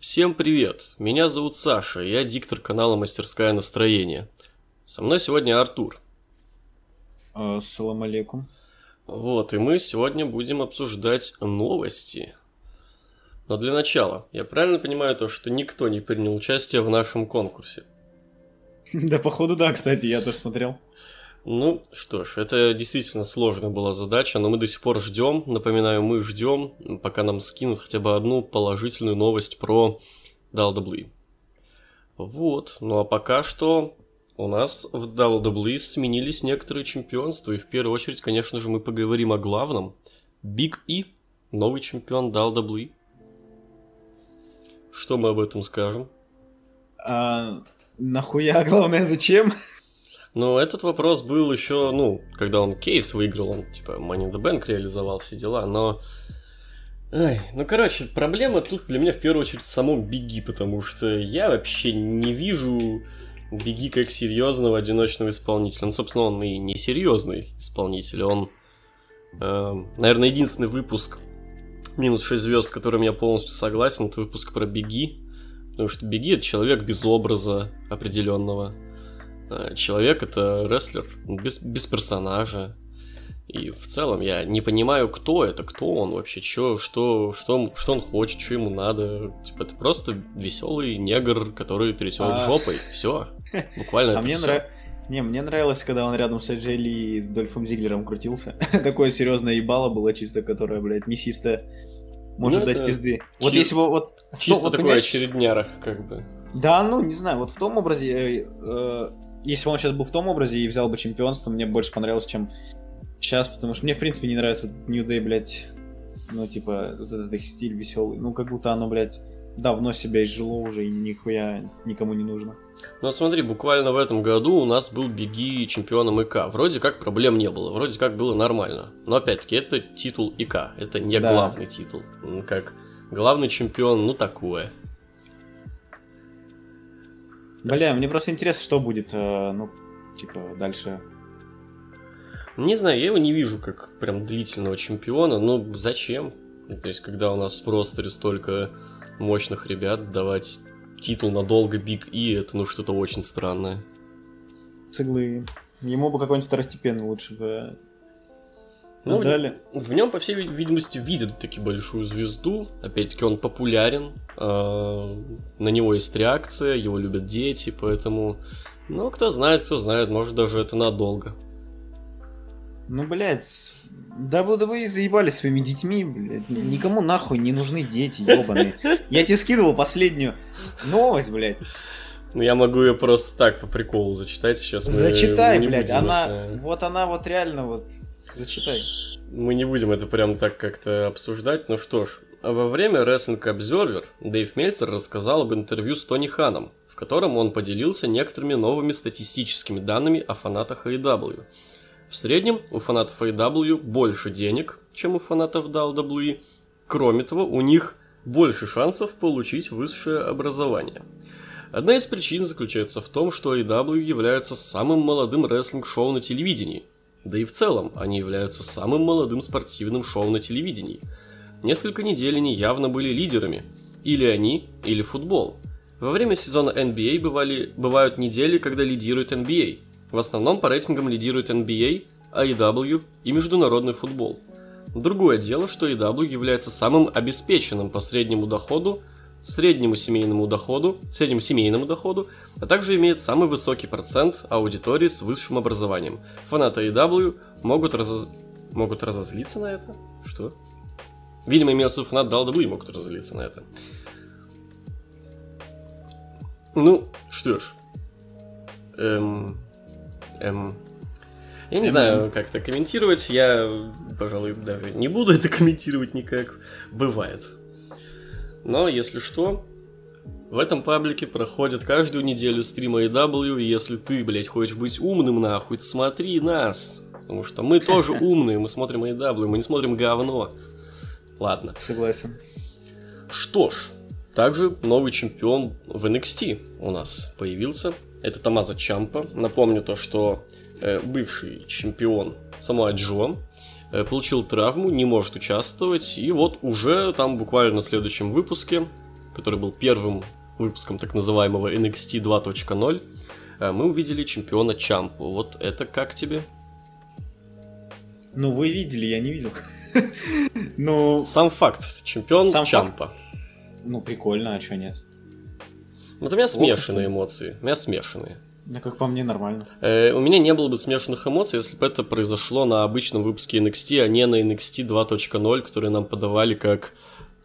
Всем привет! Меня зовут Саша, я диктор канала Мастерская настроение. Со мной сегодня Артур. Ассалам алейкум. Вот, и мы сегодня будем обсуждать новости. Но для начала, я правильно понимаю то, что никто не принял участие в нашем конкурсе? Да, походу, да, кстати, я тоже смотрел. Ну что ж, это действительно сложная была задача, но мы до сих пор ждем. Напоминаю, мы ждем, пока нам скинут хотя бы одну положительную новость про WWE. Вот, ну а пока что у нас в WWE сменились некоторые чемпионства, и в первую очередь, конечно же, мы поговорим о главном. Big E, новый чемпион WWE. Что мы об этом скажем? А, нахуя, главное, зачем? Но этот вопрос был еще, ну, когда он кейс выиграл, он типа Money in the Bank реализовал все дела, но... Ай, ну, короче, проблема тут для меня в первую очередь в самом Беги, потому что я вообще не вижу Беги как серьезного одиночного исполнителя. Ну, собственно, он и не серьезный исполнитель, он, э, наверное, единственный выпуск минус 6 звезд, с которым я полностью согласен, это выпуск про Беги, потому что Беги это человек без образа определенного человек это рестлер без, без персонажа. И в целом я не понимаю, кто это, кто он вообще, чё, что, что, что он хочет, что ему надо. Типа, это просто веселый негр, который трясет а... жопой. Все. Буквально а это мне все. Нрав... Не, мне нравилось, когда он рядом с Эджели и Дольфом Зиглером крутился. Такое серьезное ебало было чисто, которое, блядь, мясисто может ну, дать пизды. Чи... Вот если бы вот... Чисто вот, такое понимаешь... очередняра, как бы. Да, ну, не знаю, вот в том образе э, э, если бы он сейчас был в том образе и взял бы чемпионство, мне больше понравилось, чем сейчас, потому что мне, в принципе, не нравится этот New Day, блядь, ну, типа, вот этот их стиль веселый. Ну, как будто оно, блядь, давно себя изжило уже и нихуя никому не нужно. Ну, смотри, буквально в этом году у нас был Беги чемпионом ИК. Вроде как проблем не было, вроде как было нормально. Но, опять-таки, это титул ИК, это не да. главный титул. Как главный чемпион, ну, такое. Бля, мне просто интересно, что будет, э, ну, типа, дальше. Не знаю, я его не вижу как прям длительного чемпиона, но зачем? То есть, когда у нас в ростере столько мощных ребят, давать титул надолго Биг И, это ну что-то очень странное. Циглы. Ему бы какой-нибудь второстепенный лучше бы ну, Далее. В, нем, по всей видимости, видят таки большую звезду. Опять-таки, он популярен. Э, на него есть реакция, его любят дети, поэтому. Ну, кто знает, кто знает, может даже это надолго. Ну, блядь, да вы, да заебали своими детьми, блядь. Никому нахуй не нужны дети, ебаные. Я тебе скидывал последнюю новость, блядь. Ну, я могу ее просто так по приколу зачитать сейчас. Зачитай, блядь, она, это... вот она вот реально вот Зачитай. Мы не будем это прям так как-то обсуждать, ну что ж. Во время Wrestling Observer Дэйв Мельцер рассказал об интервью с Тони Ханом, в котором он поделился некоторыми новыми статистическими данными о фанатах AEW. В среднем у фанатов AEW больше денег, чем у фанатов WWE. Кроме того, у них больше шансов получить высшее образование. Одна из причин заключается в том, что AEW является самым молодым рестлинг-шоу на телевидении – да и в целом, они являются самым молодым спортивным шоу на телевидении. Несколько недель они явно были лидерами. Или они, или футбол. Во время сезона NBA бывали, бывают недели, когда лидирует NBA. В основном по рейтингам лидирует NBA, AEW и международный футбол. Другое дело, что AEW является самым обеспеченным по среднему доходу среднему семейному доходу, среднему семейному доходу, а также имеет самый высокий процент аудитории с высшим образованием. Фанаты AEW могут, разоз... могут разозлиться на это? Что? Видимо, в виду фанат WWE могут разозлиться на это. Ну, что ж. Эм... Эм... Я не эм... знаю, как это комментировать. Я, пожалуй, даже не буду это комментировать никак. Бывает. Но, если что, в этом паблике проходит каждую неделю стрим AEW, и если ты, блядь, хочешь быть умным нахуй, то смотри нас. Потому что мы тоже умные, мы смотрим AEW, мы не смотрим говно. Ладно. Согласен. Что ж, также новый чемпион в NXT у нас появился. Это Тамаза Чампа. Напомню то, что э, бывший чемпион Самуа Джо получил травму, не может участвовать, и вот уже там буквально на следующем выпуске который был первым выпуском так называемого NXT 2.0, э, мы увидели чемпиона Чампу. Вот это как тебе? Ну, вы видели, я не видел. Ну... Сам факт, чемпион Сам Чампа. Факт. Ну, прикольно, а что нет? Вот у меня смешанные эмоции. У меня смешанные. Да как по мне, нормально. Э, у меня не было бы смешанных эмоций, если бы это произошло на обычном выпуске NXT, а не на NXT 2.0, который нам подавали как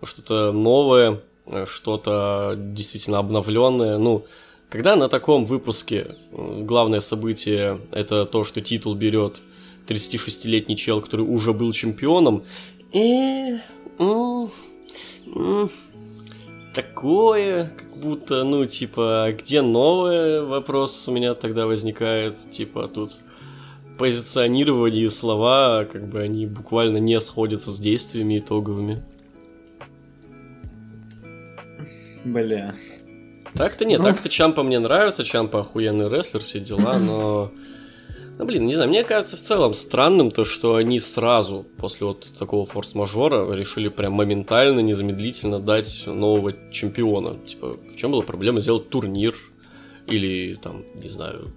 что-то новое, э, что-то действительно обновленное. Ну, когда на таком выпуске главное событие это то, что титул берет 36-летний чел, который уже был чемпионом, и... такое, как будто, ну, типа, где новое, вопрос у меня тогда возникает, типа, тут позиционирование и слова, как бы они буквально не сходятся с действиями итоговыми. Бля. Так-то нет, ну... так-то Чампа мне нравится, Чампа охуенный рестлер, все дела, но ну, блин, не знаю, мне кажется в целом странным то, что они сразу после вот такого форс-мажора решили прям моментально, незамедлительно дать нового чемпиона. Типа, в чем была проблема сделать турнир или там, не знаю,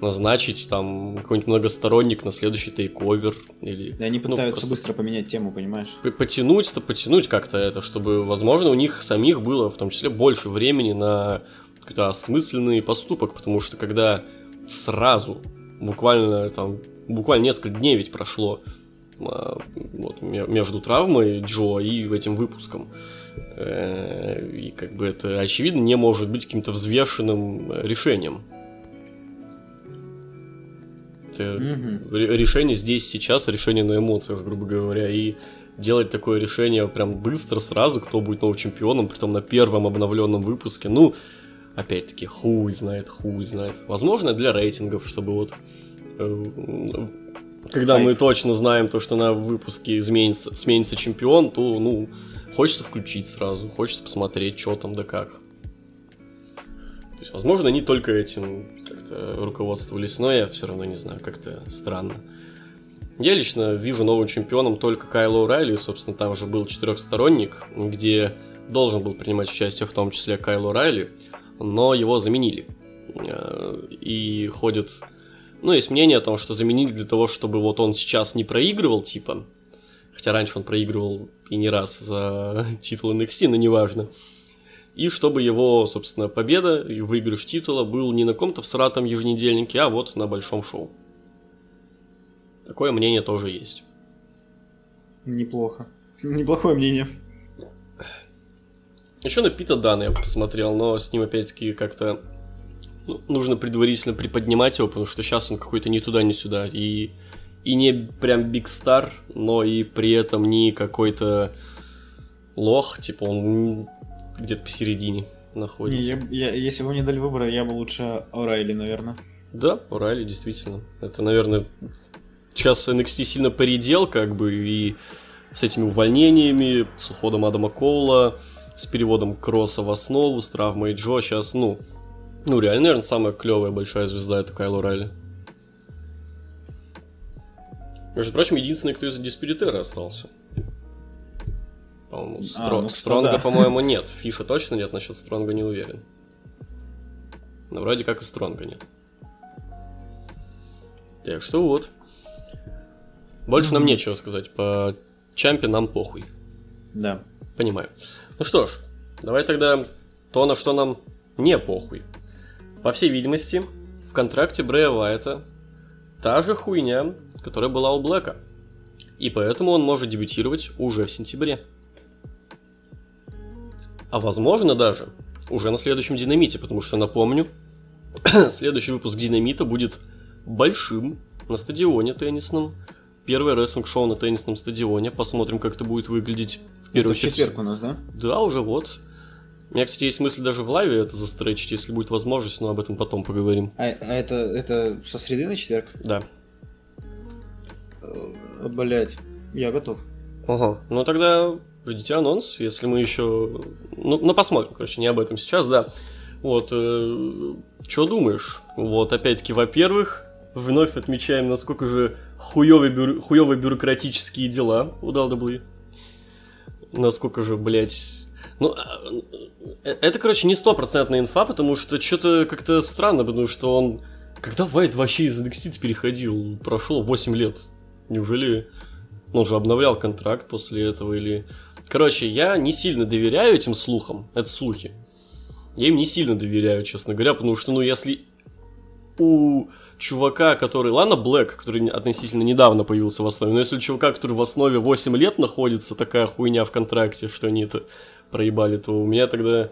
назначить там какой-нибудь многосторонник на следующий тейковер или... И они ну, пытаются просто... быстро поменять тему, понимаешь? Потянуть-то, потянуть как-то это, чтобы, возможно, у них самих было в том числе больше времени на какой-то осмысленный поступок, потому что когда сразу буквально там, буквально несколько дней ведь прошло а, вот, между травмой Джо и этим выпуском. Э, и как бы это, очевидно, не может быть каким-то взвешенным решением. Это угу. решение здесь, сейчас, решение на эмоциях, грубо говоря. И делать такое решение прям быстро, сразу, кто будет новым чемпионом, притом на первом обновленном выпуске, ну, опять-таки, хуй знает, хуй знает. Возможно, для рейтингов, чтобы вот э, когда мы точно знаем то, что на выпуске изменится, сменится чемпион, то, ну, хочется включить сразу, хочется посмотреть, что там да как. То есть, возможно, они только этим как-то руководствовались, но я все равно не знаю, как-то странно. Я лично вижу новым чемпионом только Кайло Райли, собственно, там же был четырехсторонник, где должен был принимать участие в том числе Кайло Райли, но его заменили. Э, и ходит... Ну, есть мнение о том, что заменили для того, чтобы вот он сейчас не проигрывал, типа. Хотя раньше он проигрывал и не раз за титул NXT, но неважно. И чтобы его, собственно, победа и выигрыш титула был не на каком-то всратом еженедельнике, а вот на большом шоу. Такое мнение тоже есть. Неплохо. Неплохое мнение. Еще на Пита Дана я посмотрел, но с ним опять-таки как-то ну, нужно предварительно приподнимать его, потому что сейчас он какой-то ни туда, ни сюда. И, и не прям биг стар, но и при этом не какой-то лох, типа он где-то посередине находится. Не, я, я, если бы мне дали выбор, я бы лучше Орайли, наверное. Да, Орайли, действительно. Это, наверное, сейчас NXT сильно поредел, как бы, и с этими увольнениями, с уходом Адама Коула, с переводом Кросса в основу, с травмой Джо. Сейчас, ну, ну реально, наверное, самая клевая большая звезда это Кайло Райли. Между прочим, единственный, кто из Диспиритера остался. По-моему, Стро... а, ну, Стронга, да. по-моему, нет. Фиша точно нет, насчет Стронга не уверен. Но вроде как и Стронга нет. Так что вот. Больше mm-hmm. нам нечего сказать. По Чампе нам похуй. Да. Понимаю. Ну что ж, давай тогда то, на что нам не похуй. По всей видимости, в контракте Брэя Вайта та же хуйня, которая была у Блэка. И поэтому он может дебютировать уже в сентябре. А возможно даже уже на следующем Динамите, потому что, напомню, следующий выпуск Динамита будет большим на стадионе теннисном. Первое рестлинг-шоу на теннисном стадионе. Посмотрим, как это будет выглядеть первый это четверг у нас, да? Да, уже вот. У меня, кстати, есть мысль даже в лайве это застречить, если будет возможность, но об этом потом поговорим. А, а это, это со среды на четверг? Да. Э, Блять, я готов. Ага, ну тогда ждите анонс, если мы еще... Ну, ну посмотрим, короче, не об этом сейчас, да. Вот, э, что думаешь? Вот, опять-таки, во-первых, вновь отмечаем, насколько же хуёвые, бюро... хуёвые бюрократические дела у WWE насколько же, блядь, Ну, а, э, это, короче, не стопроцентная инфа, потому что что-то как-то странно, потому что он... Когда Вайт вообще из NXT переходил? Прошло 8 лет. Неужели он же обновлял контракт после этого или... Короче, я не сильно доверяю этим слухам. Это слухи. Я им не сильно доверяю, честно говоря, потому что, ну, если у чувака, который... Ладно, Блэк, который относительно недавно появился в основе, но если у чувака, который в основе 8 лет находится, такая хуйня в контракте, что они это проебали, то у меня тогда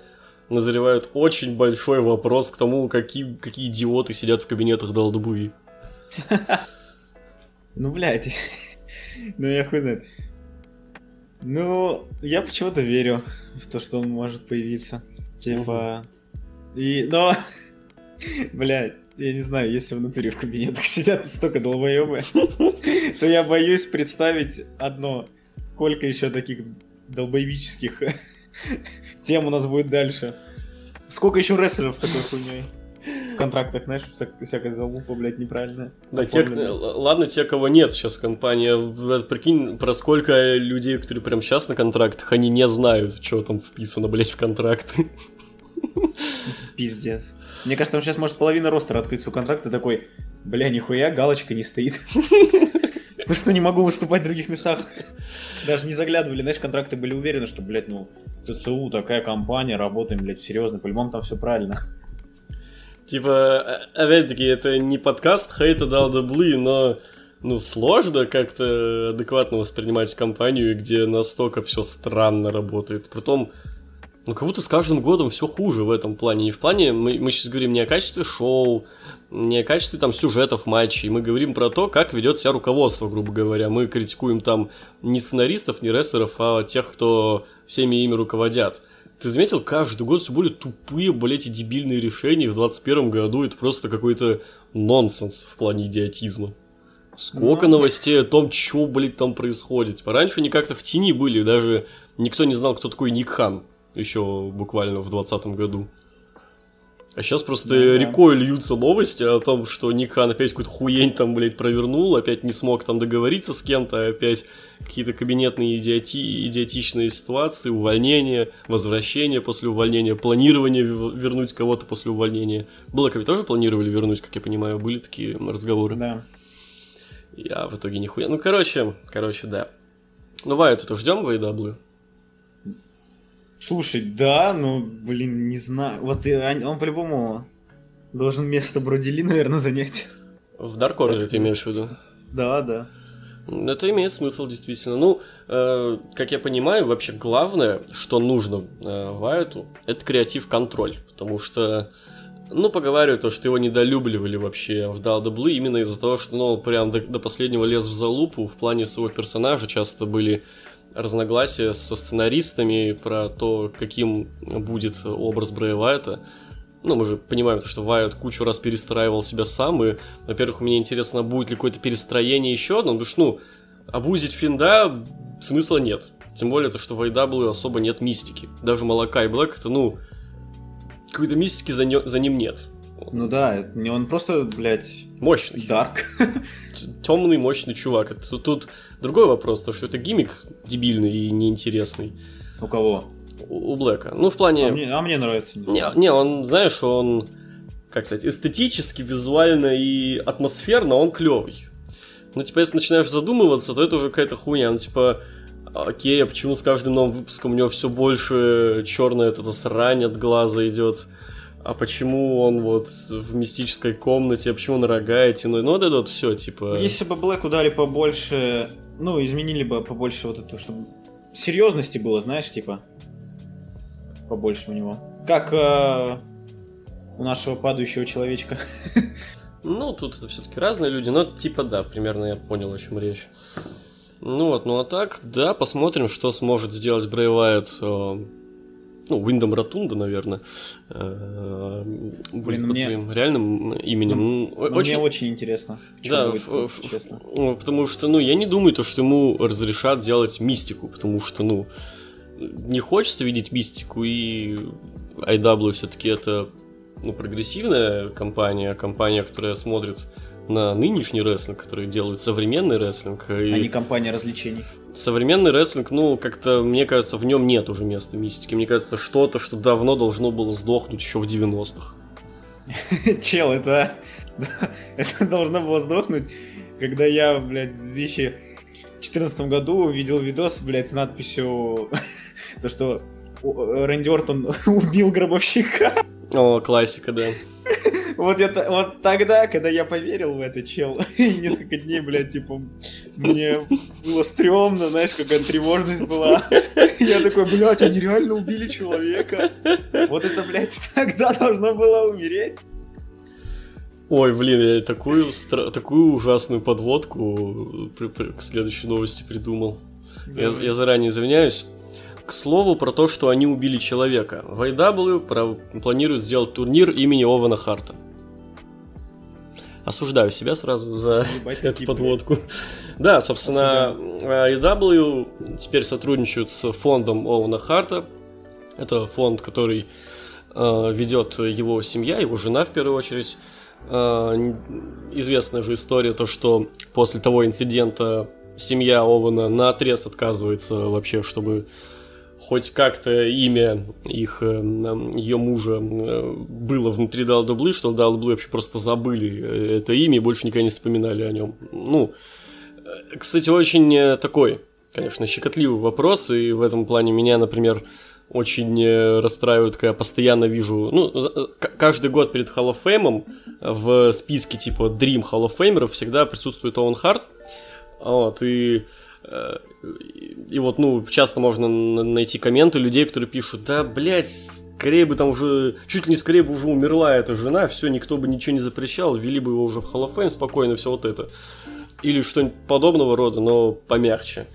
назревает очень большой вопрос к тому, какие, какие идиоты сидят в кабинетах WWE. Ну, блядь. Ну, я хуй знает. Ну, я почему-то верю в то, что он может появиться. Типа... И, но... Блядь, я не знаю, если внутри в кабинетах сидят столько долбоебы, то я боюсь представить одно. Сколько еще таких долбоебических тем у нас будет дальше. Сколько еще рестлеров с такой хуйней? В контрактах, знаешь, вся, всякая залупа, блядь, неправильная. Да, те, ладно, те, кого нет сейчас компания. Прикинь, про сколько людей, которые прям сейчас на контрактах, они не знают, что там вписано, блядь, в контракты. Пиздец. Мне кажется, там сейчас может половина ростера открыть свой контракт и такой, бля, нихуя, галочка не стоит. Потому что не могу выступать в других местах. Даже не заглядывали, знаешь, контракты были уверены, что, блядь, ну, ЦЦУ, такая компания, работаем, блядь, серьезно, по-любому там все правильно. Типа, опять-таки, это не подкаст хейта дал даблы, но ну, сложно как-то адекватно воспринимать компанию, где настолько все странно работает. Притом, ну, как будто с каждым годом все хуже в этом плане. И в плане, мы, мы сейчас говорим не о качестве шоу, не о качестве там сюжетов матчей, мы говорим про то, как ведет себя руководство, грубо говоря. Мы критикуем там не сценаристов, не рестлеров, а тех, кто всеми ими руководят. Ты заметил, каждый год все более тупые, блядь, и дебильные решения. В 21 году это просто какой-то нонсенс в плане идиотизма. Сколько Но... новостей о том, что, блядь, там происходит. Раньше они как-то в тени были, даже никто не знал, кто такой Ник Хан еще буквально в 2020 году. А сейчас просто да, рекой да. льются новости о том, что Ник Хан опять какую-то хуень там, блядь, провернул, опять не смог там договориться с кем-то, опять какие-то кабинетные идиоти... идиотичные ситуации, увольнение, возвращение после увольнения, планирование вернуть кого-то после увольнения. Блэка тоже планировали вернуть, как я понимаю, были такие разговоры. Да. Я в итоге нихуя. Ну, короче, короче, да. Ну, Вайт, это ждем в AW? Слушай, да, ну, блин, не знаю. Вот он по-любому должен место Бродили, наверное, занять. В Даркорде ты имеешь в виду? Да, да. Это имеет смысл, действительно. Ну, э, как я понимаю, вообще главное, что нужно э, Вайту, это креатив-контроль. Потому что, ну, поговариваю, то, что его недолюбливали вообще в WWE именно из-за того, что, ну, прям до, до последнего лез в залупу в плане своего персонажа. Часто были разногласия со сценаристами про то, каким будет образ Брэя. Ну, мы же понимаем, что Вайт кучу раз перестраивал себя сам, и, во-первых, мне интересно, будет ли какое-то перестроение еще одно, потому что, ну, обузить Финда смысла нет. Тем более, то, что в IW особо нет мистики. Даже Малака и Блэк, это, ну, какой-то мистики за, не, за ним нет. Ну да, не он просто, блядь... Мощный. Дарк. Темный, мощный чувак. Тут, тут другой вопрос, то что это гиммик дебильный и неинтересный. У кого? У, у Блэка. Ну, в плане... А мне, а мне нравится. Не, не, он, знаешь, он, как сказать, эстетически, визуально и атмосферно он клевый. Но, типа, если начинаешь задумываться, то это уже какая-то хуйня. Ну, типа, окей, а почему с каждым новым выпуском у него все больше черная эта срань от глаза идет? А почему он вот в мистической комнате, а почему он рога эти, ну, вот это вот все, типа... Если бы Блэку дали побольше, ну, изменили бы побольше вот это, чтобы серьезности было, знаешь, типа, побольше у него. Как э, у нашего падающего человечка. Ну, тут это все-таки разные люди, но типа да, примерно я понял, о чем речь. Ну вот, ну а так, да, посмотрим, что сможет сделать Брэй Вайт э, ну, Уиндом Ротунда, наверное, э, будет Блин, под мне... своим реальным именем. Ну, очень... Мне очень интересно. Да, будет, в, честно. В, потому что, ну, я не думаю, то, что ему разрешат делать мистику, потому что, ну, не хочется видеть мистику, и IW все-таки это ну, прогрессивная компания, компания, которая смотрит на нынешний рестлинг, который делают современный рестлинг. И... А не компания развлечений. Современный рестлинг, ну, как-то, мне кажется, в нем нет уже места мистики. Мне кажется, что-то, что давно должно было сдохнуть еще в 90-х. Чел, это... это должно было сдохнуть, когда я, блядь, в 2014 году увидел видос, блядь, с надписью... то, что Рэнди Ортон убил гробовщика. О, классика, да. Вот, я, вот тогда, когда я поверил в это, чел, и несколько дней, блядь, типа, мне было стрёмно, знаешь, какая тревожность была. Я такой, блядь, они реально убили человека. Вот это, блядь, тогда должно было умереть. Ой, блин, я такую, стра... такую ужасную подводку к следующей новости придумал. Я, я заранее извиняюсь. К слову про то, что они убили человека. В IW планируют сделать турнир имени Ована Харта. Осуждаю себя сразу за Ебать, эту подводку. Да, собственно, IW теперь сотрудничают с фондом Оуна Харта. Это фонд, который э, ведет его семья, его жена в первую очередь. Э, известная же история, то что после того инцидента семья Ована на отрез отказывается вообще, чтобы хоть как-то имя их, э, ее мужа э, было внутри Далдаблы, что Далдаблы вообще просто забыли это имя и больше никогда не вспоминали о нем. Ну, э, кстати, очень такой, конечно, щекотливый вопрос, и в этом плане меня, например, очень расстраивает, когда я постоянно вижу, ну, каждый год перед Hall of Fame в списке типа Dream Hall of Famer всегда присутствует Оуэн Харт, вот, и и вот, ну, часто можно найти комменты людей, которые пишут, да, блядь, скорее бы там уже, чуть ли не скорее бы уже умерла эта жена, все, никто бы ничего не запрещал, ввели бы его уже в Hall of Fame спокойно, все вот это. Или что-нибудь подобного рода, но помягче.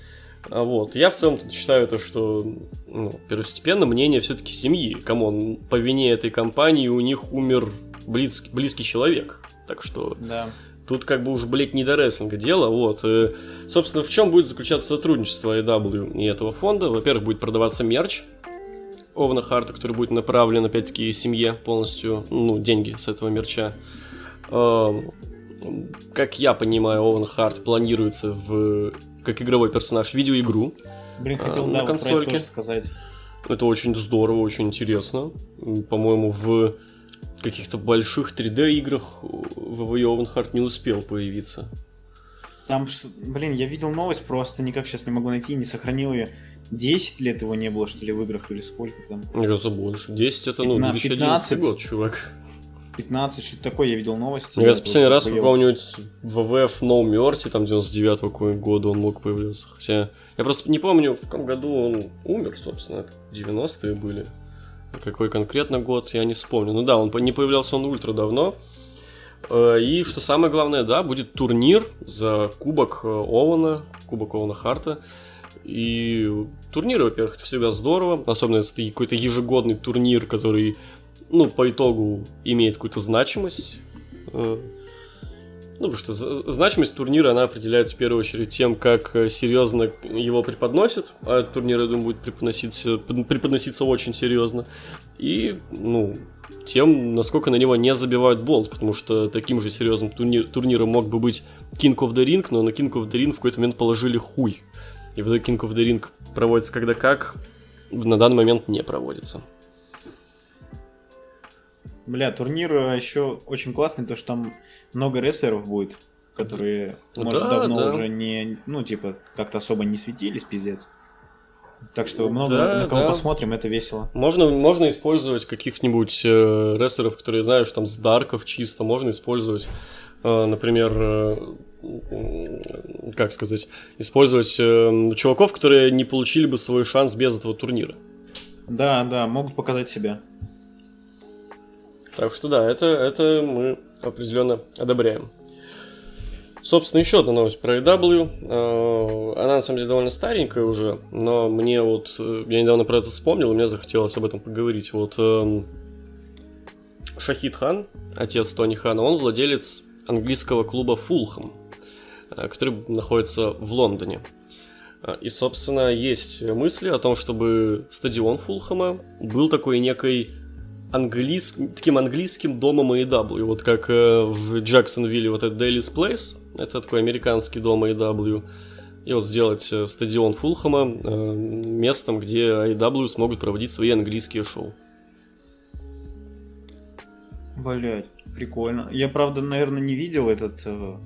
А вот. Я в целом считаю это, что ну, первостепенно мнение все-таки семьи. Come on, по вине этой компании у них умер близкий, близкий человек. Так что да. Тут как бы уж, блядь, не до рестлинга дело, вот. И, собственно, в чем будет заключаться сотрудничество AEW и этого фонда? Во-первых, будет продаваться мерч Оуэна Харта, который будет направлен, опять-таки, семье полностью, ну, деньги с этого мерча. Как я понимаю, Овен Харт планируется в как игровой персонаж видеоигру. Блин, хотел а, на да, консольке. Вот сказать. Это очень здорово, очень интересно. По-моему, в каких-то больших 3D играх WWE Ovenheart не успел появиться. Там, блин, я видел новость, просто никак сейчас не могу найти, не сохранил ее. 10 лет его не было, что ли, в играх, или сколько там? Я за больше. 10 это, ну, 2011 15, год, чувак. 15, что-то такое, я видел новости. Я последний раз какого-нибудь WWF No Mercy, там 99 какого года он мог появляться. Хотя я просто не помню, в каком году он умер, собственно, 90-е были. Какой конкретно год, я не вспомню. Ну да, он не появлялся он ультра давно. Э, и что самое главное, да, будет турнир за кубок э, Ована, кубок Ована Харта. И турниры, во-первых, это всегда здорово, особенно если это какой-то ежегодный турнир, который, ну, по итогу имеет какую-то значимость. Ну, потому что значимость турнира, она определяется в первую очередь тем, как э, серьезно его преподносят, а этот турнир, я думаю, будет преподноситься, преподноситься очень серьезно, и, ну, тем, насколько на него не забивают болт, потому что таким же серьезным турнир, турниром мог бы быть King of the Ring, но на King of the Ring в какой-то момент положили хуй. И в итоге King of the Ring проводится когда как, на данный момент не проводится. Бля, турнир еще очень классный, то что там много рестлеров будет, которые, может, да, давно да. уже не, ну, типа, как-то особо не светились, пиздец. Так что много да, на кого да. посмотрим, это весело. Можно, можно использовать каких-нибудь э, рестлеров, которые, знаешь, там с дарков чисто, можно использовать, э, например, э, как сказать, использовать э, чуваков, которые не получили бы свой шанс без этого турнира. Да, да, могут показать себя. Так что да, это, это мы определенно одобряем. Собственно, еще одна новость про AW. А, она на самом деле довольно старенькая уже, но мне вот, э, я недавно про это вспомнил, и мне захотелось об этом поговорить. Вот эм, Шахид Хан, отец Тони Хана, он владелец английского клуба Фулхэм, э, который находится в Лондоне. Э, и, собственно, есть мысли о том, чтобы стадион Фулхэма был такой некой английс... таким английским домом AEW, вот как э, в Джексонвилле вот этот Daily's Place, это такой американский дом AEW, и вот сделать э, стадион Фулхэма э, местом, где AEW смогут проводить свои английские шоу. Блять, прикольно. Я, правда, наверное, не видел этот, э,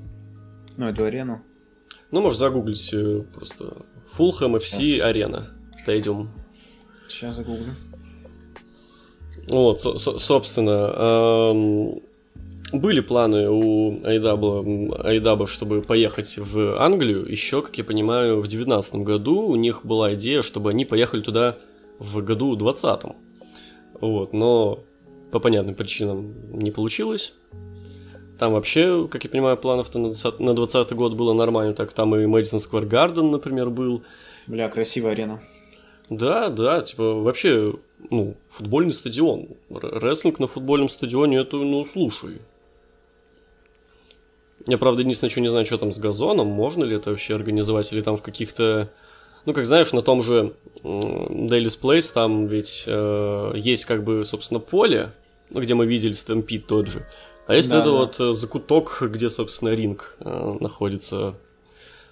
ну, эту арену. Ну, можешь загуглить э, просто Фулхэм FC арена, стадиум. Сейчас загуглю. Вот, со- со- собственно, эм, были планы у Айдаба, Айдаба, чтобы поехать в Англию. Еще, как я понимаю, в 2019 году у них была идея, чтобы они поехали туда в году 2020. Вот, но по понятным причинам не получилось. Там вообще, как я понимаю, планов-то на 20, на 20 год было нормально. Так там и Мэдисон Сквер Гарден, например, был. Бля, красивая арена. Да, да, типа вообще, ну, футбольный стадион. Рестлинг на футбольном стадионе, это, ну, слушай. Я, правда, единственное, что не знаю, что там с газоном, можно ли это вообще организовать, или там в каких-то... Ну, как знаешь, на том же Daily's Place там ведь э, есть как бы, собственно, поле, ну, где мы видели стэмпид тот же. А есть Да, это да. вот э, закуток, где, собственно, ринг э, находится.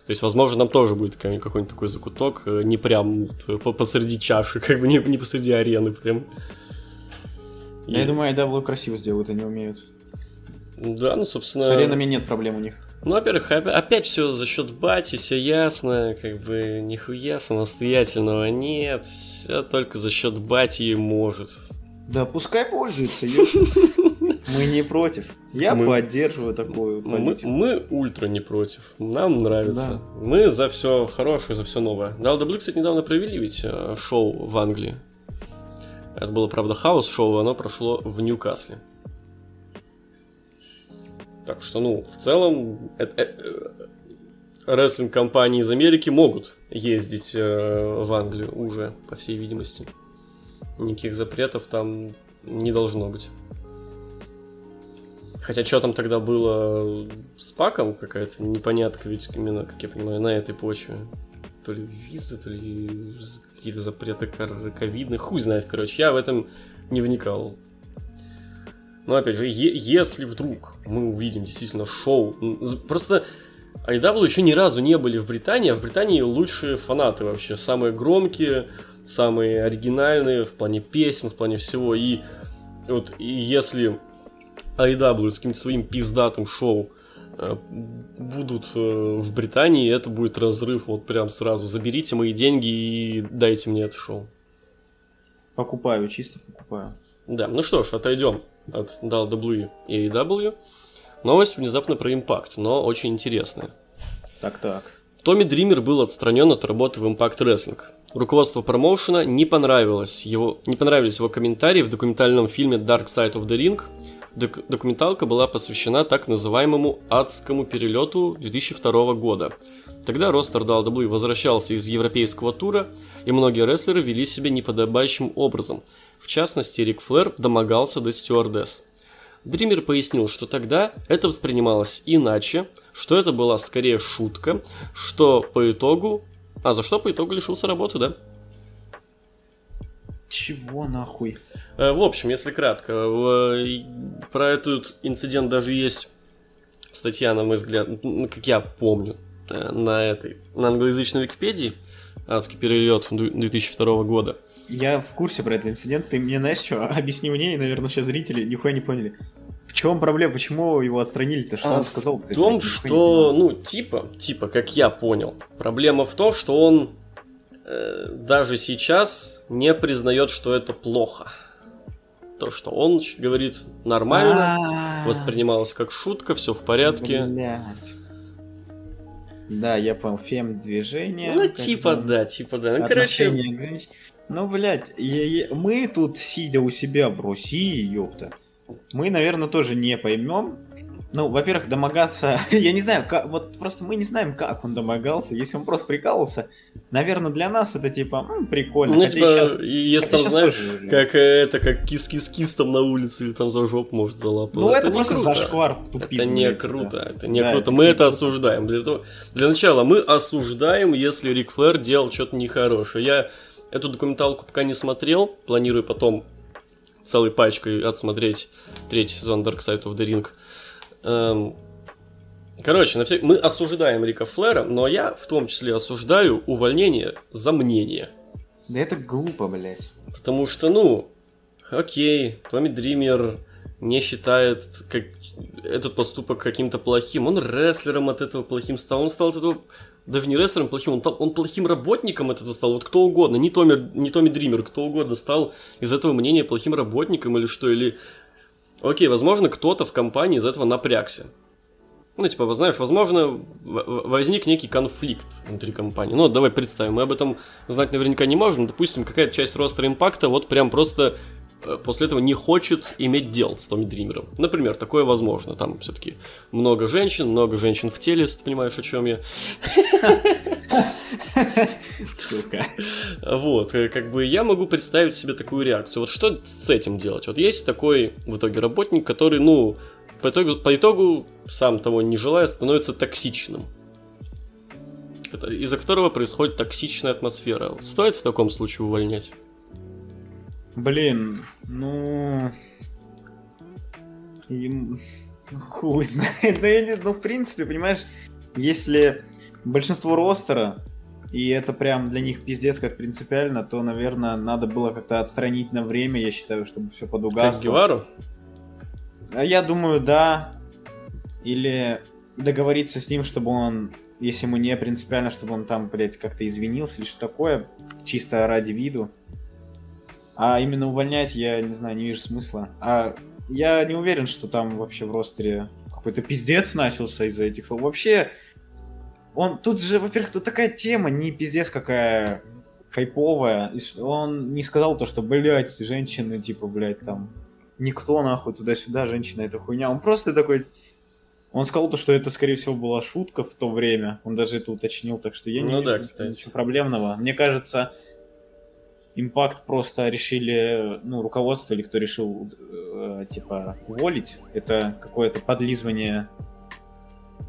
То есть, возможно, нам тоже будет какой- какой-нибудь такой закуток, э, не прям вот, по- посреди чаши, как бы не, не посреди арены прям. И- Я думаю, AEW красиво сделают, они умеют. Да, ну, С собственно... аренами нет проблем у них. Ну, во-первых, опя- опять все за счет бати, все ясно, как бы нихуя самостоятельного нет, все только за счет бати может. Да, пускай пользуется. Мы не против. Я Мы- поддерживаю такую Мы, политику. мы ультра не против, нам нравится. Да. Мы за все хорошее, за все новое. WWE, кстати, недавно провели ведь э, шоу в Англии. Это было, правда, хаос-шоу, оно прошло в Ньюкасле. Так что, ну, в целом, э- э- рестлинг-компании из Америки могут ездить в Англию уже, по всей видимости. Никаких запретов там не должно быть. Хотя что там тогда было с паком какая-то непонятка, ведь именно, как я понимаю, на этой почве. То ли визы, то ли какие-то запреты ковидные, хуй знает, короче, я в этом не вникал. Но опять же, е- если вдруг мы увидим действительно шоу, просто IW еще ни разу не были в Британии, а в Британии лучшие фанаты вообще, самые громкие, самые оригинальные в плане песен, в плане всего. И вот и если IW с каким-то своим пиздатым шоу э, будут э, в Британии, это будет разрыв вот прям сразу. Заберите мои деньги и дайте мне это шоу. Покупаю, чисто покупаю. Да, ну что ж, отойдем от WWE и AEW. Новость внезапно про импакт, но очень интересная. Так-так. Томми Дример был отстранен от работы в Impact Wrestling. Руководство промоушена не понравилось его, не понравились его комментарии в документальном фильме Dark Side of the Ring. Док- документалка была посвящена так называемому адскому перелету 2002 года. Тогда ростер WWE возвращался из европейского тура, и многие рестлеры вели себя неподобающим образом. В частности, Рик Флэр домогался до стюардесс. Дример пояснил, что тогда это воспринималось иначе, что это была скорее шутка, что по итогу... А за что по итогу лишился работы, да? Чего нахуй? Э, В общем, если кратко, про этот инцидент даже есть статья, на мой взгляд, как я помню, э, на этой, на англоязычной Википедии, адский перелет 2002 года. Я в курсе про этот инцидент. Ты мне знаешь что? Объясни мне, и, наверное, сейчас зрители нихуя не поняли. В чем проблема? Почему его отстранили-то? Что А, он сказал? В том, что, ну, типа, типа, как я понял, проблема в том, что он даже сейчас не признает, что это плохо. То, что он говорит нормально, воспринималось как шутка, все в порядке. Блядь. Да, я понял. Фем движение. Ну, типа, да, типа, да. Ну, короче, Отношение к женщине. Ну, блядь, я- я- мы тут, сидя у себя в Руси, ёпта, мы, наверное, тоже не поймем. Ну, во-первых, домогаться... Я не знаю, как... вот просто мы не знаем, как он домогался. Если он просто прикалывался, наверное, для нас это типа м, прикольно. ну, Хотя типа, и если там, знаешь, как э, это, как кис-кис-кис там на улице или там за жопу может залапать. Ну, это, не просто круто. зашквар тупизм. Это не круто, это не Да, круто. это Мы не это круто. осуждаем. Для, того, для начала мы осуждаем, если Рик Флэр делал что-то нехорошее. Я эту документалку пока не смотрел, планирую потом целой пачкой отсмотреть третий сезон Dark Side of the Ring. Эм, короче, на все... мы осуждаем Рика Флера, но я в том числе осуждаю увольнение за мнение. Да это глупо, блядь. Потому что, ну, окей, Томми Дример не считает как этот поступок каким-то плохим. Он рестлером от этого плохим стал. Он стал от этого даже не рестлером плохим, он, он плохим работником от этого стал. Вот кто угодно, не Томми, не Томми Дример, кто угодно стал из этого мнения плохим работником или что, или... Окей, возможно, кто-то в компании из этого напрягся. Ну, типа, знаешь, возможно, возник некий конфликт внутри компании. Ну, давай представим, мы об этом знать наверняка не можем. Допустим, какая-то часть ростера импакта вот прям просто после этого не хочет иметь дел с Томми Дримером. Например, такое возможно. Там все-таки много женщин, много женщин в теле, если ты понимаешь, о чем я. Сука. Вот, э, как бы я могу представить себе такую реакцию. Вот что с этим делать? Вот есть такой в итоге работник, который, ну, по итогу, по итогу сам того не желая, становится токсичным из-за которого происходит токсичная атмосфера. Стоит в таком случае увольнять? Блин, ну... Им... Хуй знает. Ну, я не... ну, в принципе, понимаешь, если большинство ростера, и это прям для них пиздец как принципиально, то, наверное, надо было как-то отстранить на время, я считаю, чтобы все подугасло. Как Гевару? А я думаю, да. Или договориться с ним, чтобы он, если ему не принципиально, чтобы он там, блядь, как-то извинился или что такое, чисто ради виду. А именно увольнять я, не знаю, не вижу смысла. А я не уверен, что там вообще в ростере какой-то пиздец начался из-за этих слов. Вообще, он тут же, во-первых, тут такая тема, не пиздец какая хайповая. Он не сказал то, что, блядь, женщины, типа, блядь, там, никто нахуй туда-сюда, женщина, это хуйня. Он просто такой... Он сказал то, что это, скорее всего, была шутка в то время. Он даже это уточнил, так что я не ну вижу да, кстати. ничего проблемного. Мне кажется, Импакт просто решили, ну, руководство или кто решил, э, типа, уволить. Это какое-то подлизывание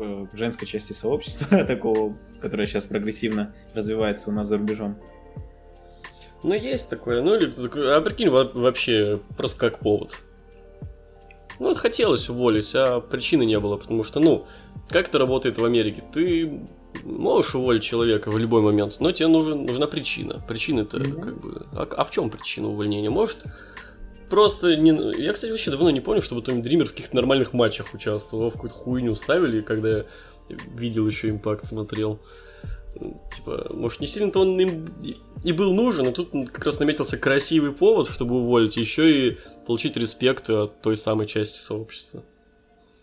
э, женской части сообщества такого, которое сейчас прогрессивно развивается у нас за рубежом. Ну, есть такое. Ну, или а прикинь, вообще просто как повод. Ну, вот хотелось уволить, а причины не было, потому что, ну, как это работает в Америке? Ты можешь уволить человека в любой момент, но тебе нужен, нужна причина. Причина-то mm-hmm. как бы... А, а в чем причина увольнения? Может, просто не... Я, кстати, вообще давно не помню, чтобы Томми Дример в каких-то нормальных матчах участвовал, в какую-то хуйню ставили, когда я видел еще импакт, смотрел. Типа, может, не сильно-то он им и был нужен, а тут как раз наметился красивый повод, чтобы уволить, еще и получить респект от той самой части сообщества.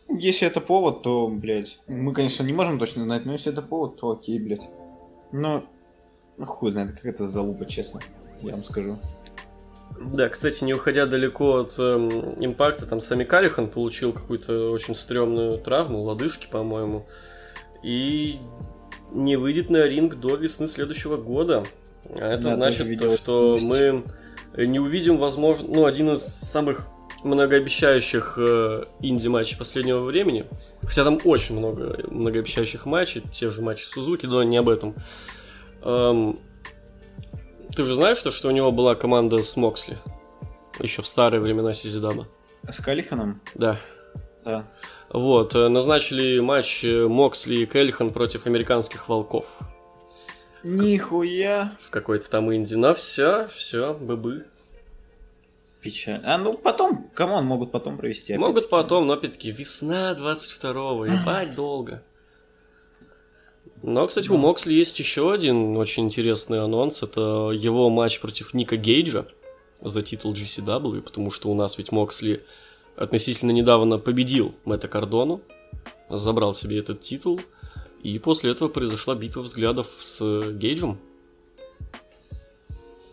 Если это повод, то, блядь, мы, конечно, не можем точно знать, но если это повод, то окей, блядь. Но, ну, хуй знает, как это залупа, честно, я вам скажу. Да, кстати, не уходя далеко от эм, импакта, там Сами Калихан получил какую-то очень стрёмную травму, лодыжки, по-моему, и не выйдет на ринг до весны следующего года. А это да, значит, то, что мы не увидим, возможно, ну, один из самых многообещающих э, инди-матчей последнего времени. Хотя там очень много многообещающих матчей, те же матчи Сузуки, но не об этом. Эм, ты же знаешь, что, что у него была команда с Моксли? Еще в старые времена Сизидаба. С Калиханом? Да. Да. Вот, э, назначили матч э, Моксли и Кэллихан против американских волков. Нихуя. В какой-то там инди. Но все, все, быбы. Печально. А ну потом, come on, могут потом провести. Опять. Могут потом, но опять-таки весна 22-го, ебать долго. Но, кстати, у Моксли есть еще один очень интересный анонс. Это его матч против Ника Гейджа за титул GCW, потому что у нас ведь Моксли относительно недавно победил Мэтта Кардону, забрал себе этот титул, и после этого произошла битва взглядов с Гейджем.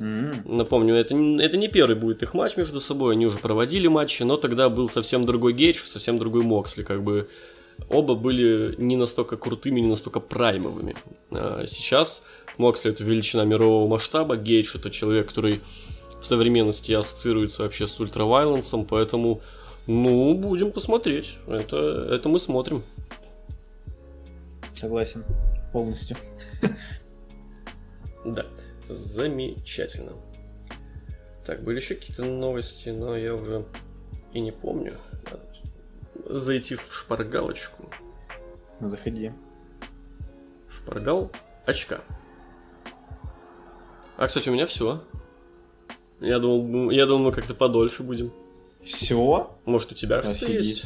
Mm-hmm. Напомню, это, это не первый будет их матч между собой, они уже проводили матчи, но тогда был совсем другой Гейдж, совсем другой Моксли, как бы оба были не настолько крутыми, не настолько праймовыми. А сейчас Моксли это величина мирового масштаба, Гейдж это человек, который в современности ассоциируется вообще с ультравайлансом, поэтому, ну, будем посмотреть. Это, это мы смотрим. Согласен. Полностью. Да. Замечательно. Так, были еще какие-то новости, но я уже и не помню. Надо зайти в шпаргалочку. Заходи. Шпаргал очка. А, кстати, у меня все. Я думал, я думал, мы как-то подольше будем. Все? Может, у тебя что-то есть?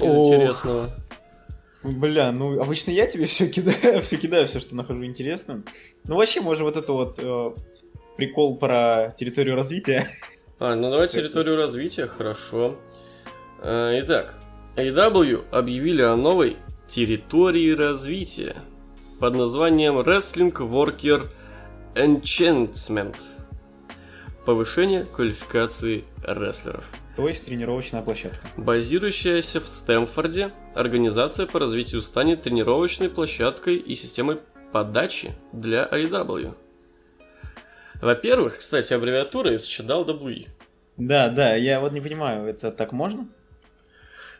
Из интересного. Бля, ну обычно я тебе все кидаю, все кидаю, все, что нахожу интересным. Ну вообще, может, вот это вот э, прикол про территорию развития. А, ну давай территорию развития, хорошо. Э, Итак, AW объявили о новой территории развития под названием Wrestling Worker Enchantment. Повышение квалификации рестлеров. То есть тренировочная площадка. Базирующаяся в Стэнфорде, организация по развитию станет тренировочной площадкой и системой подачи для AEW. Во-первых, кстати, аббревиатура из WWE. Да, да, я вот не понимаю, это так можно?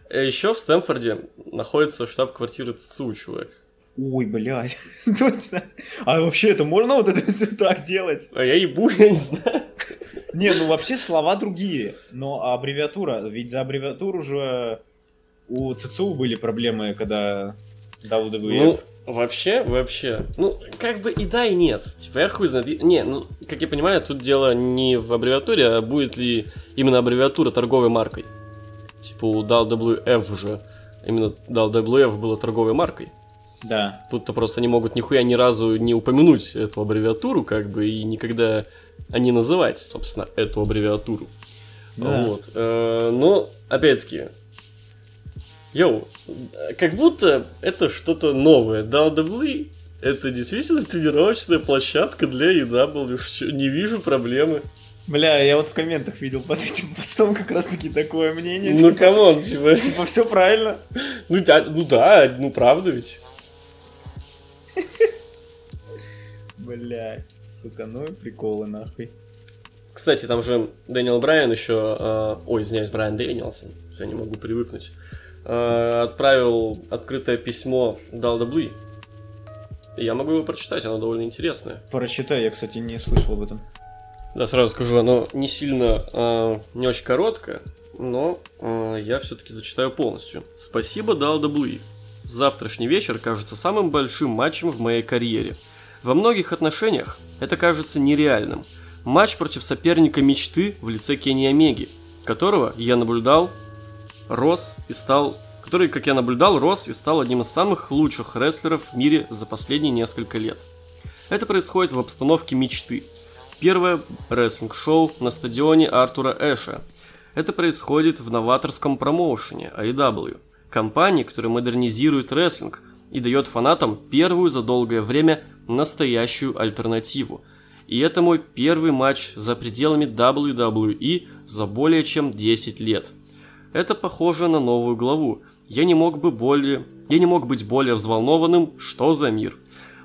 Еще в Стэнфорде находится штаб-квартира ЦУ, чувак. Ой, блядь, точно. А вообще это можно вот это все так делать? А я ебу, я не знаю. Не, ну вообще слова другие, но аббревиатура, ведь за аббревиатуру же у ЦЦУ были проблемы, когда WWF... Ну, вообще, вообще, ну, как бы и да, и нет. Типа, я хуй знает. Не, ну, как я понимаю, тут дело не в аббревиатуре, а будет ли именно аббревиатура торговой маркой. Типа у WWF же именно WWF была торговой маркой. Да. Тут-то просто не могут нихуя ни разу не упомянуть эту аббревиатуру, как бы, и никогда не называть, собственно, эту аббревиатуру. Да. Вот. Э, Но, опять-таки, yo, как будто это что-то новое. WWE это действительно тренировочная площадка для AEW. Не вижу проблемы. Бля, я вот в комментах видел под этим постом как раз таки такое мнение. Ну, типа, come on, типа. типа все правильно. Ну да, ну да, ну правда ведь. Блять, сука, ну и приколы нахуй. Кстати, там же Дэниел Брайан еще... э, ой, извиняюсь, Брайан Дэниелсон. Я не могу привыкнуть. э, отправил открытое письмо. И я могу его прочитать, оно довольно интересное. Прочитай, я, кстати, не слышал об этом. Да, сразу скажу, оно не сильно, э, не очень короткое, но э, я все-таки зачитаю полностью. Спасибо WWE. Завтрашний вечер кажется самым большим матчем в моей карьере. Во многих отношениях это кажется нереальным. Матч против соперника мечты в лице Кенни Омеги, которого я наблюдал, рос и стал который, как я наблюдал, рос и стал одним из самых лучших рестлеров в мире за последние несколько лет. Это происходит в обстановке мечты. Первое рестлинг-шоу на стадионе Артура Эша. Это происходит в новаторском промоушене AEW, компании, которая модернизирует рестлинг и дает фанатам первую за долгое время настоящую альтернативу. И это мой первый матч за пределами WWE за более чем 10 лет. Это похоже на новую главу. Я не мог бы более... Я не мог быть более взволнованным, что за мир.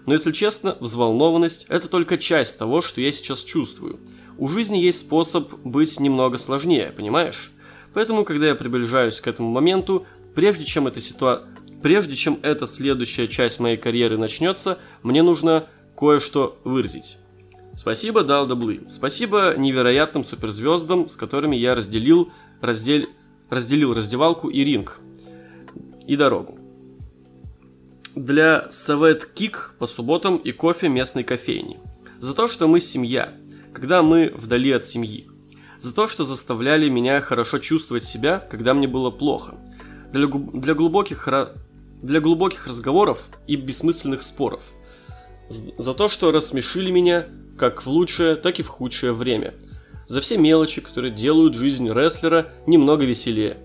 Но если честно, взволнованность – это только часть того, что я сейчас чувствую. У жизни есть способ быть немного сложнее, понимаешь? Поэтому, когда я приближаюсь к этому моменту, прежде чем эта ситуация... Прежде чем эта следующая часть моей карьеры начнется, мне нужно кое-что выразить. Спасибо WWE. Спасибо невероятным суперзвездам, с которыми я разделил, раздель, разделил раздевалку и ринг. И дорогу. Для Совет Кик по субботам и кофе местной кофейни. За то, что мы семья, когда мы вдали от семьи. За то, что заставляли меня хорошо чувствовать себя, когда мне было плохо. Для, для, глубоких, для глубоких разговоров и бессмысленных споров. За то, что рассмешили меня как в лучшее, так и в худшее время. За все мелочи, которые делают жизнь рестлера немного веселее.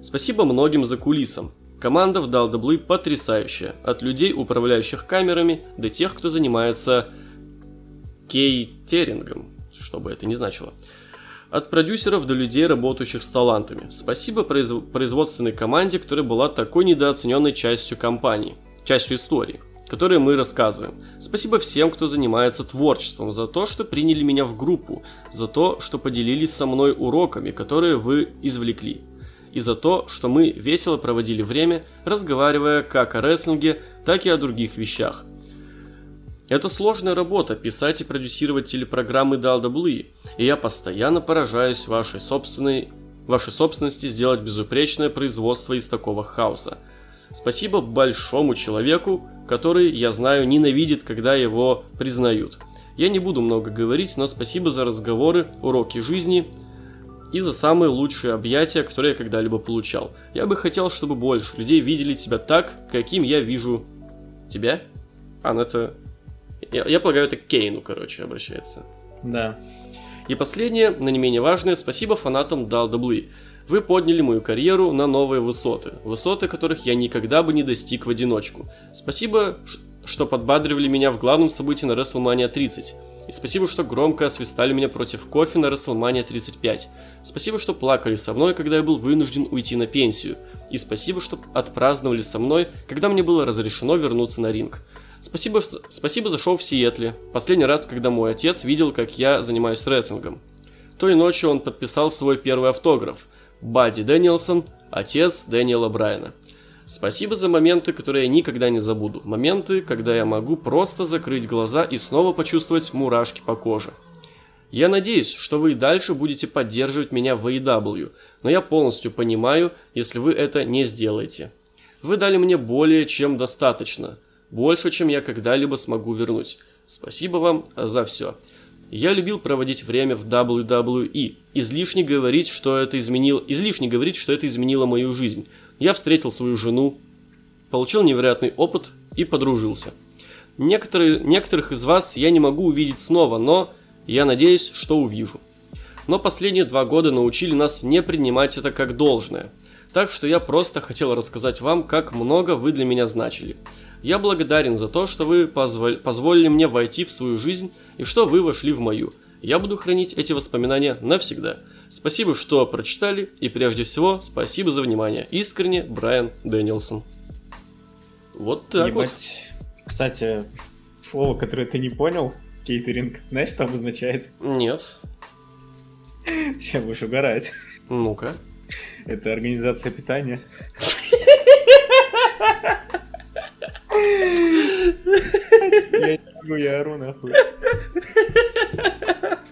Спасибо многим за кулисом. Команда в WWE потрясающая. От людей, управляющих камерами, до тех, кто занимается кейтерингом, что бы это ни значило. От продюсеров до людей, работающих с талантами. Спасибо произв- производственной команде, которая была такой недооцененной частью компании, частью истории, которую мы рассказываем. Спасибо всем, кто занимается творчеством, за то, что приняли меня в группу, за то, что поделились со мной уроками, которые вы извлекли. И за то, что мы весело проводили время, разговаривая как о рестлинге, так и о других вещах. Это сложная работа – писать и продюсировать телепрограммы WWE, и я постоянно поражаюсь вашей собственной вашей собственности сделать безупречное производство из такого хаоса. Спасибо большому человеку, который, я знаю, ненавидит, когда его признают. Я не буду много говорить, но спасибо за разговоры, уроки жизни и за самые лучшие объятия, которые я когда-либо получал. Я бы хотел, чтобы больше людей видели тебя так, каким я вижу тебя. А, ну это я, я полагаю, это к Кейну, короче, обращается. Да. И последнее, но не менее важное, спасибо фанатам WWE. Вы подняли мою карьеру на новые высоты, высоты которых я никогда бы не достиг в одиночку. Спасибо, что подбадривали меня в главном событии на WrestleMania 30. И спасибо, что громко освистали меня против кофе на WrestleMania 35. Спасибо, что плакали со мной, когда я был вынужден уйти на пенсию. И спасибо, что отпраздновали со мной, когда мне было разрешено вернуться на ринг. Спасибо, спасибо за шоу в Сиэтле. Последний раз, когда мой отец видел, как я занимаюсь рестлингом. Той ночью он подписал свой первый автограф. Бадди Дэниелсон, отец Дэниела Брайана. Спасибо за моменты, которые я никогда не забуду. Моменты, когда я могу просто закрыть глаза и снова почувствовать мурашки по коже. Я надеюсь, что вы и дальше будете поддерживать меня в AEW, но я полностью понимаю, если вы это не сделаете. Вы дали мне более чем достаточно. Больше, чем я когда-либо смогу вернуть. Спасибо вам за все. Я любил проводить время в WWE. Излишне говорить, что это изменило... Излишне говорить, что это изменило мою жизнь. Я встретил свою жену, получил невероятный опыт и подружился. Некоторые, некоторых из вас я не могу увидеть снова, но я надеюсь, что увижу. Но последние два года научили нас не принимать это как должное. Так что я просто хотел рассказать вам, как много вы для меня значили. Я благодарен за то, что вы позволь, позволили мне войти в свою жизнь и что вы вошли в мою. Я буду хранить эти воспоминания навсегда. Спасибо, что прочитали, и прежде всего, спасибо за внимание. Искренне, Брайан Дэнилсон. Вот так Ебать. вот. Кстати, слово, которое ты не понял, кейтеринг, знаешь, что обозначает? Нет. Сейчас будешь угорать. Ну-ка. Это организация питания. Я не могу, я ору нахуй.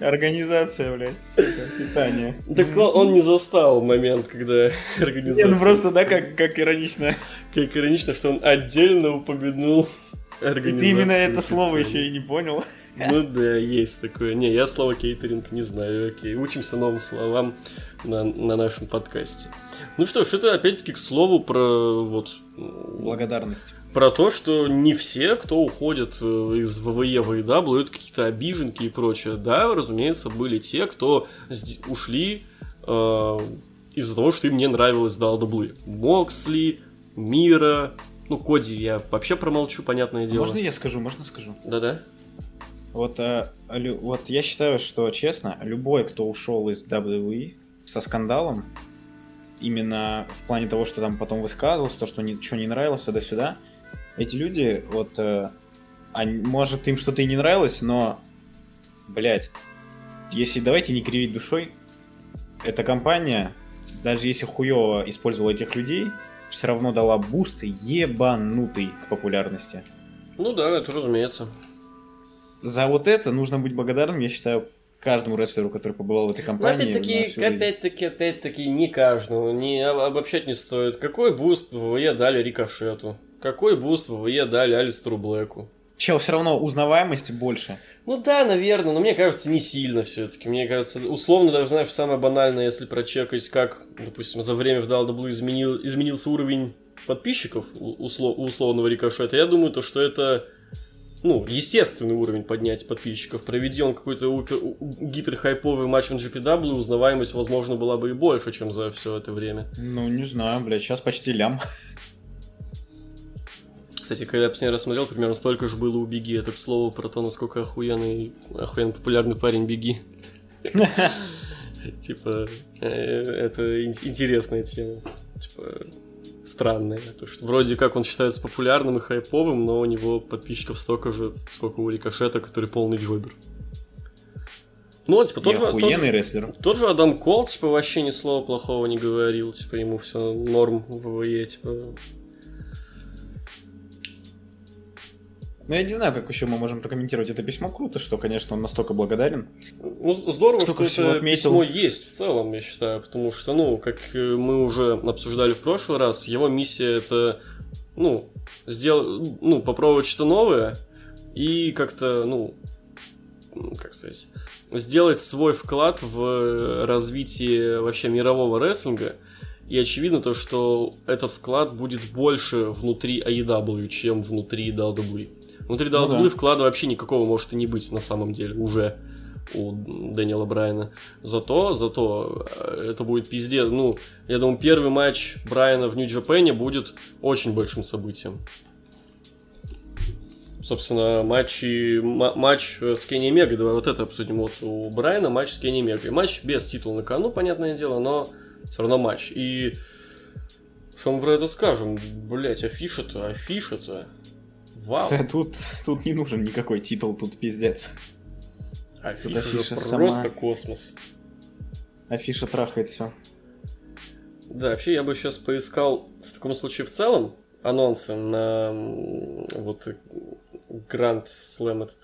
Организация, блядь, сука, питание. Так он не застал момент, когда организация... Не, ну просто, да, как, как иронично. Как иронично, что он отдельно упомянул организацию. И ты именно это слово еще и не понял. Ну да, есть такое. Не, я слово кейтеринг не знаю, окей. Учимся новым словам на, на нашем подкасте. Ну что ж, это опять-таки к слову про вот... Благодарность про то, что не все, кто уходит э, из ВВЕ в AEW, это какие-то обиженки и прочее. Да, разумеется, были те, кто ушли э, из-за того, что им не нравилось WWE. Моксли, Мира, ну, Коди я вообще промолчу, понятное дело. Можно я скажу, можно скажу? Да-да. Вот, а, лю, вот я считаю, что, честно, любой, кто ушел из WWE со скандалом, именно в плане того, что там потом высказывался, то, что ничего не нравилось, сюда-сюда, эти люди, вот, э, они, может, им что-то и не нравилось, но, блядь, если давайте не кривить душой, эта компания, даже если хуево использовала этих людей, все равно дала буст ебанутый к популярности. Ну да, это разумеется. За вот это нужно быть благодарным, я считаю, каждому рестлеру, который побывал в этой компании. Опять-таки, опять-таки, опять-таки, не каждому, не обобщать не стоит. Какой буст в ВВЕ дали Рикошету? Какой буст в ВВЕ дали Алистеру Блэку? Чел, все равно узнаваемость больше. Ну да, наверное, но мне кажется, не сильно все-таки. Мне кажется, условно, даже знаешь, самое банальное, если прочекать, как, допустим, за время в WWE изменил, изменился уровень подписчиков у, услов, у условного рикошета, я думаю, то, что это ну, естественный уровень поднять подписчиков. Проведи он какой-то гиперхайповый матч в GPW, узнаваемость, возможно, была бы и больше, чем за все это время. Ну, не знаю, блядь, сейчас почти лям. Кстати, когда я последний раз смотрел, примерно столько же было у Беги. Это, к слову, про то, насколько охуенный, охуенно популярный парень Беги. Типа, э, это интересная тема. Типа, странная. То, что вроде как он считается популярным и хайповым, но у него подписчиков столько же, сколько у Рикошета, который полный джойбер. Ну, типа, тот же, тот, же, рестлер. тот же Адам Кол, типа, вообще ни слова плохого не говорил, типа, ему все норм в ВВЕ, типа, Ну, я не знаю, как еще мы можем прокомментировать это письмо. Круто, что, конечно, он настолько благодарен. Ну, здорово, Столько что это отметил. письмо есть в целом, я считаю, потому что, ну, как э, мы уже обсуждали в прошлый раз, его миссия это, ну, сделать, ну, попробовать что-то новое и как-то, ну, как сказать, сделать свой вклад в развитие вообще мирового рестлинга. И очевидно то, что этот вклад будет больше внутри AEW, чем внутри WWE. Внутри Ну WWE да. вклада вообще никакого может и не быть на самом деле уже у Дэниела Брайана. Зато, зато э, это будет пиздец. Ну, я думаю, первый матч Брайана в Нью-Джапене будет очень большим событием. Собственно, матчи, ма- матч э, с Кенни Мегой, давай вот это обсудим. Вот у Брайана матч с Кенни Мегой. Матч без титула на кону, понятное дело, но все равно матч. И что мы про это скажем? Блять, афиша-то, афиша-то. Вау. Да тут, тут не нужен никакой титул, тут пиздец. Афиша же афиша просто сама. космос. Афиша трахает все. Да, вообще я бы сейчас поискал в таком случае в целом анонсы на вот э, Гранд Слэм этот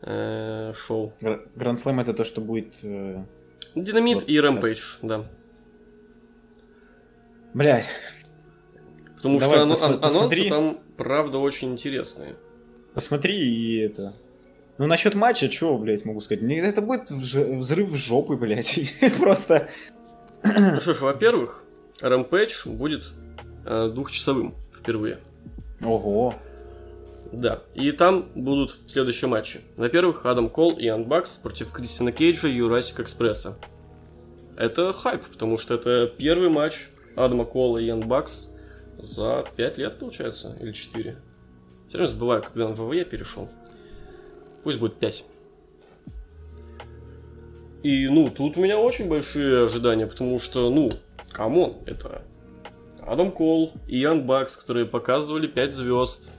э, шоу. Гранд Слэм это то, что будет... э, Динамит Вот и. Рэмпейдж, да. Блядь, Потому Давай, что ан- анонсы посмотри. там, правда, очень интересные. посмотри и это... Ну, насчет матча, что, блядь, могу сказать? Мне это будет взрыв жопы, блядь. Просто... Ну что ж, во-первых, Рэмпейдж будет э, двухчасовым впервые. Ого. Да, и там будут следующие матчи. Во-первых, Адам Кол и Янг Бакс против Кристина Кейджа и Джурасик Экспресса. Это хайп, потому что это первый матч Адама Кола и Янг Бакс за 5 лет, получается, или 4. Все равно забываю, когда в ВВЕ перешел. Пусть будет 5. И, ну, тут у меня очень большие ожидания, потому что, ну, come on, это Адам Кол и Янг Бакс, которые показывали 5 звезд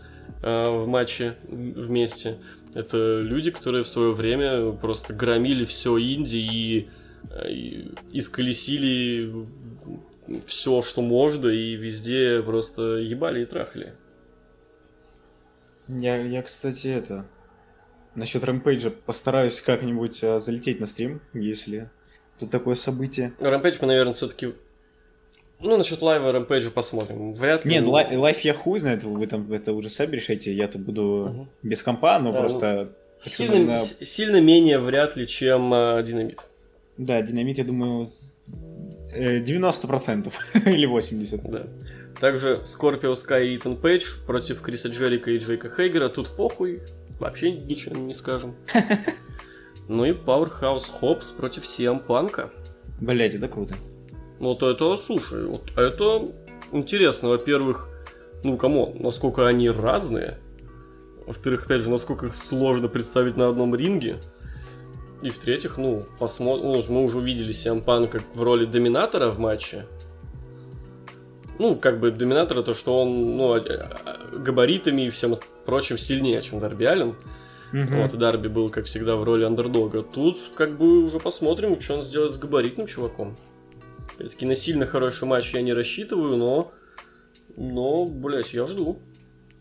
э, в матче вместе. Это люди, которые в свое время просто громили все инди и, э, и исколесили все, что можно, и везде просто ебали и трахали. Я, я, кстати, это... Насчет Рэмпейджа постараюсь как-нибудь а, залететь на стрим, если тут такое событие. Рэмпейдж мы, наверное, все-таки... Ну, насчет лайва Рэмпейджа посмотрим. Вряд ли... Нет, лай- лайф я хуй знает, вы там это уже сами решайте, я-то буду Мгм. без компа, но Да, просто... хочу Сильно, на- сильно менее вряд ли, чем э, Динамит. Да, динамит, я думаю, 90% или 80%. Да. Также Скорпио Скай и Итан Пейдж против Криса Джерика и Джейка Хейгера. Тут похуй, вообще ничего не скажем. Ну и Powerhouse Хопс против CM Панка. Блять, это круто. Вот это, слушай, вот это интересно. Во-первых, ну, кому, насколько они разные. Во-вторых, опять же, насколько их сложно представить на одном ринге. И в-третьих, ну, посмотрим, ну, мы уже увидели Сиам Панка в роли доминатора в матче. Ну, как бы доминатора, то, что он, ну, э, габаритами и всем прочим сильнее, чем Дарби Аллен. Мгм. Вот, и Дарби был, как всегда, в роли андердога. Тут, как бы, уже посмотрим, что он сделает с габаритным чуваком. Опять-таки, на сильно хороший матч я не рассчитываю, но... Но, блять, я жду.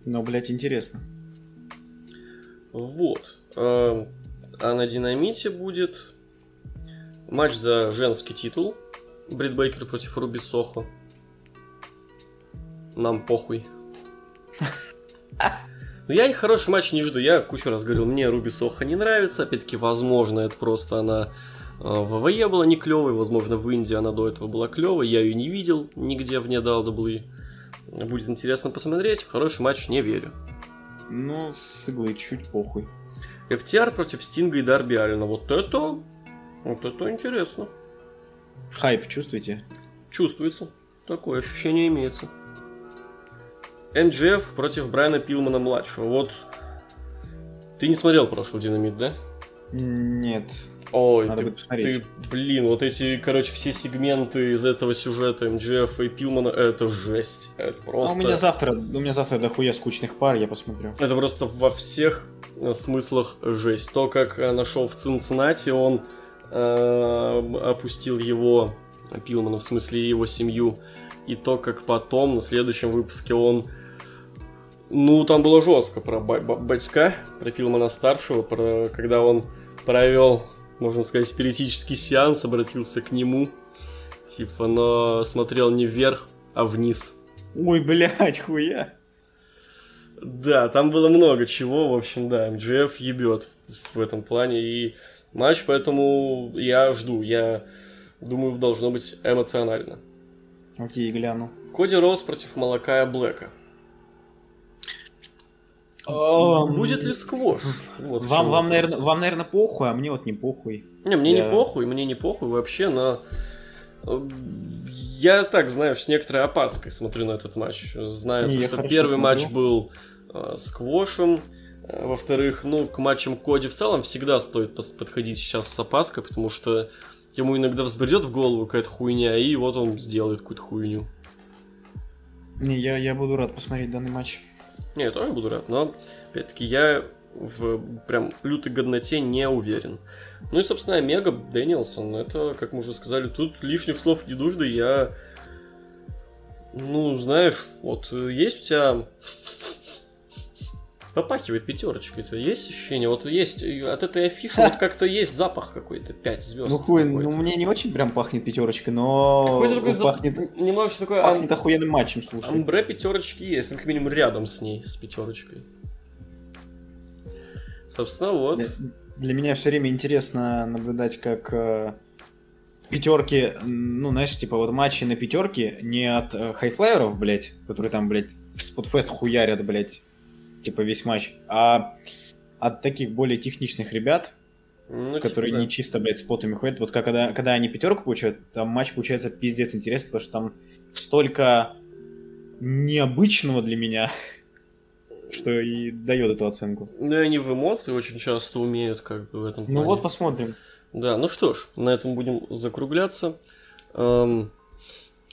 Ну, блять, интересно. Вот. А на Динамите будет матч за женский титул. Брит Бейкер против Руби Сохо. Нам похуй. Но я и хороший матч не жду. Я кучу раз говорил, мне Руби Сохо не нравится. Опять-таки, возможно, это просто она э, в ВВЕ была не клевой. Возможно, в Индии она до этого была клевой. Я ее не видел нигде вне WWE. Будет интересно посмотреть. В хороший матч не верю. Ну, с иглы чуть похуй. FTR против Стинга и Дарби Аллена. Вот это... Вот это интересно. Хайп чувствуете? Чувствуется. Такое ощущение имеется. НджФ против Брайана Пилмана-младшего. Вот... Ты не смотрел прошлый Динамит, да? Нет. Ой, Надо ты, ты, блин, вот эти, короче, все сегменты из этого сюжета МДФ и Пилмана, это жесть. Это А просто... у меня завтра, у меня завтра дохуя скучных пар, я посмотрю. Это просто во всех смыслах жесть. То, как э, нашел в Цинциннати, он э, опустил его, Пилмана, в смысле его семью, и то, как потом, на следующем выпуске, он Ну, там было жестко про ба- ба- батька, про Пилмана старшего, про когда он провел, можно сказать, спиритический сеанс, обратился к нему, типа, но смотрел не вверх, а вниз. Ой, блядь, хуя. Да, там было много чего, в общем, да, МДФ ебет в этом плане, и матч, поэтому я жду, я думаю, должно быть эмоционально. Окей, гляну. Коди Роуз против Малакая Блэка. Будет ли сквош? Вот Вам, вам, наверное, вам, наверное, похуй, а мне вот не похуй. Не, мне Я- не похуй, мне не похуй вообще, но я так, знаешь, с некоторой опаской смотрю на этот матч. Знаю, Не, то, что первый матч смотрю. был э, сквошем, э, во-вторых, ну, к матчам Коди в целом всегда стоит подходить сейчас с опаской, потому что ему иногда взбредет в голову какая-то хуйня, и вот он сделает какую-то хуйню. Не, я, я буду рад посмотреть данный матч. Не, я тоже буду рад, но, опять-таки, я в прям лютой годноте не уверен. Ну и, собственно, Омега Дэниелсон, это, как мы уже сказали, тут лишних слов не нужно, я... Ну, знаешь, вот э, есть у тебя... Попахивает пятерочкой, это есть ощущение? Вот есть от этой афиши вот как-то есть запах какой-то, 5 звезд. Ну хуй, ну мне не очень прям пахнет пятерочкой, но Какой-то такой ну, зап- пахнет, немножко такой пахнет охуенным матчем, слушай. Амбре пятерочки есть, ну, как минимум рядом с ней, с пятерочкой. Собственно, вот. Для, для меня все время интересно наблюдать, как пятерки, ну, знаешь, типа вот матчи на пятерке не от э, хайфлайеров, блядь, которые там, блядь, в спотфест хуярят, блядь, типа весь матч, а от таких более техничных ребят, Ну, типа, которые да. не чисто, блядь, спотами ходят. Вот как когда, когда они пятерку получают, там матч получается пиздец интересный, потому что там столько необычного для меня, что и дает эту оценку. Ну, и они в эмоции очень часто умеют, как бы, в этом Ну плане. вот посмотрим. Да, ну что ж, на этом будем закругляться. Эм,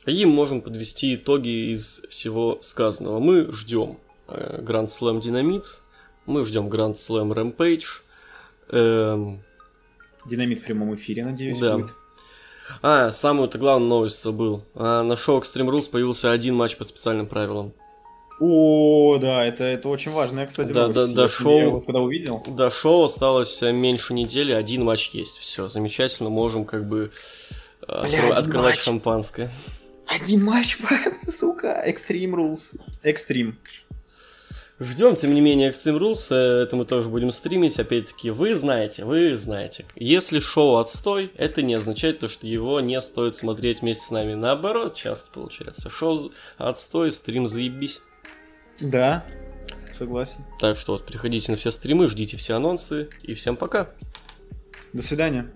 И можем подвести итоги из всего сказанного. Мы ждем Гранд Слэм Динамит, мы ждем Гранд Слэм Рэмпейдж. Эм, Динамит в прямом эфире, надеюсь, Да. будет. А, самую-то главную новость забыл. А, на шоу Extreme Rules появился один матч по специальным правилам. О, да, это, это очень важная, кстати, Да, да, Я- шоу. Я вот когда увидел. До шоу осталось э, меньше недели, один матч есть. Все, замечательно, можем как бы э, Бля, открывать матч. шампанское. Один матч, сука, Extreme Rules. Extreme. Ждем, тем не менее, Extreme Rules, э, это мы тоже будем стримить, опять-таки, вы знаете, вы знаете. Если шоу отстой, это не означает то, что его не стоит смотреть вместе с нами. Наоборот, часто получается. Шоу отстой, стрим заебись. Да, согласен. Так что вот, приходите на все стримы, ждите все анонсы, и всем пока. До свидания.